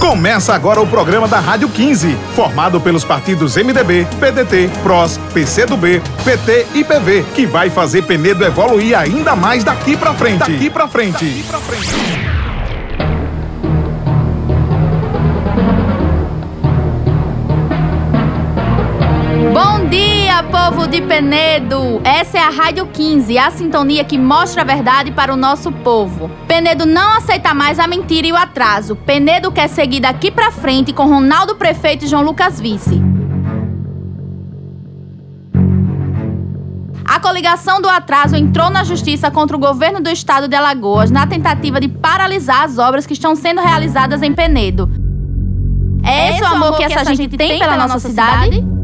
Começa agora o programa da Rádio 15, formado pelos partidos MDB, PDT, PROS, PCdoB, PT e PV, que vai fazer Penedo evoluir ainda mais daqui pra frente. Daqui pra frente. Daqui pra frente. Povo de Penedo! Essa é a Rádio 15, a sintonia que mostra a verdade para o nosso povo. Penedo não aceita mais a mentira e o atraso. Penedo quer seguir daqui pra frente com Ronaldo Prefeito e João Lucas Vice. A coligação do atraso entrou na justiça contra o governo do estado de Alagoas na tentativa de paralisar as obras que estão sendo realizadas em Penedo. É esse o amor que essa gente tem pela nossa cidade?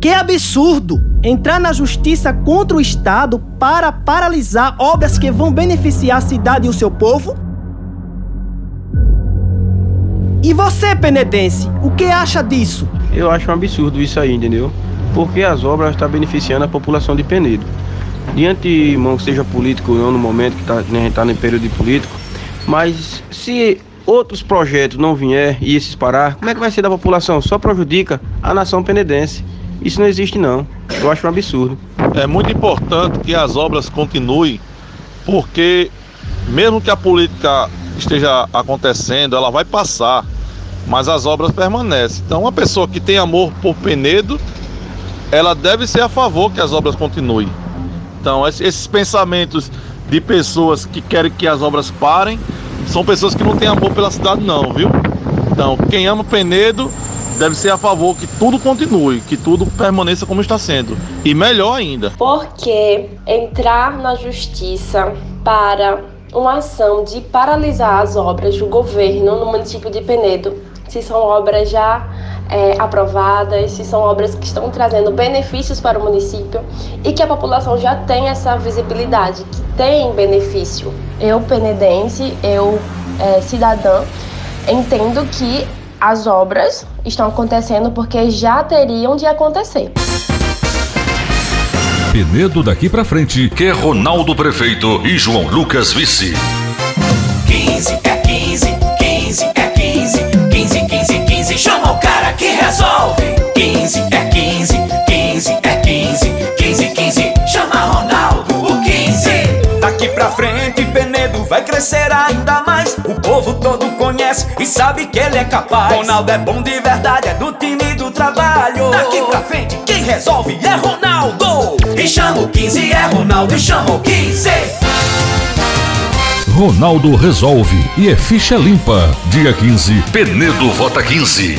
Que absurdo! Entrar na justiça contra o Estado para paralisar obras que vão beneficiar a cidade e o seu povo? E você, penedense, o que acha disso? Eu acho um absurdo isso aí, entendeu? Porque as obras estão beneficiando a população de Penedo. Diante, irmão, seja político ou não no momento que tá, né, a gente está no período de político, mas se outros projetos não vier e esses parar, como é que vai ser da população? Só prejudica a nação penedense. Isso não existe não. Eu acho um absurdo. É muito importante que as obras continuem, porque mesmo que a política esteja acontecendo, ela vai passar, mas as obras permanecem. Então, uma pessoa que tem amor por Penedo, ela deve ser a favor que as obras continuem. Então, esses pensamentos de pessoas que querem que as obras parem, são pessoas que não têm amor pela cidade não, viu? Então, quem ama Penedo deve ser a favor que tudo continue, que tudo permaneça como está sendo. E melhor ainda. Porque entrar na justiça para uma ação de paralisar as obras do governo no município de Penedo, se são obras já é, aprovadas, se são obras que estão trazendo benefícios para o município e que a população já tem essa visibilidade, que tem benefício. Eu, penedense, eu, é, cidadã, entendo que as obras estão acontecendo porque já teriam de acontecer. Penedo daqui pra frente, que é Ronaldo Prefeito e João Lucas Vice. 15 é 15, 15 é 15, 15, 15, 15, chama o cara que resolve. 15 é 15, 15 é 15, 15, 15, chama Ronaldo, o 15. Daqui pra frente, Penedo vai crescer ainda mais. O povo todo conhece e sabe que ele é capaz. Ronaldo é bom de verdade, é do time do trabalho. Daqui pra frente, quem resolve é Ronaldo. E chama o 15, é Ronaldo, e chama o 15. Ronaldo resolve e é ficha limpa. Dia 15, Penedo vota 15.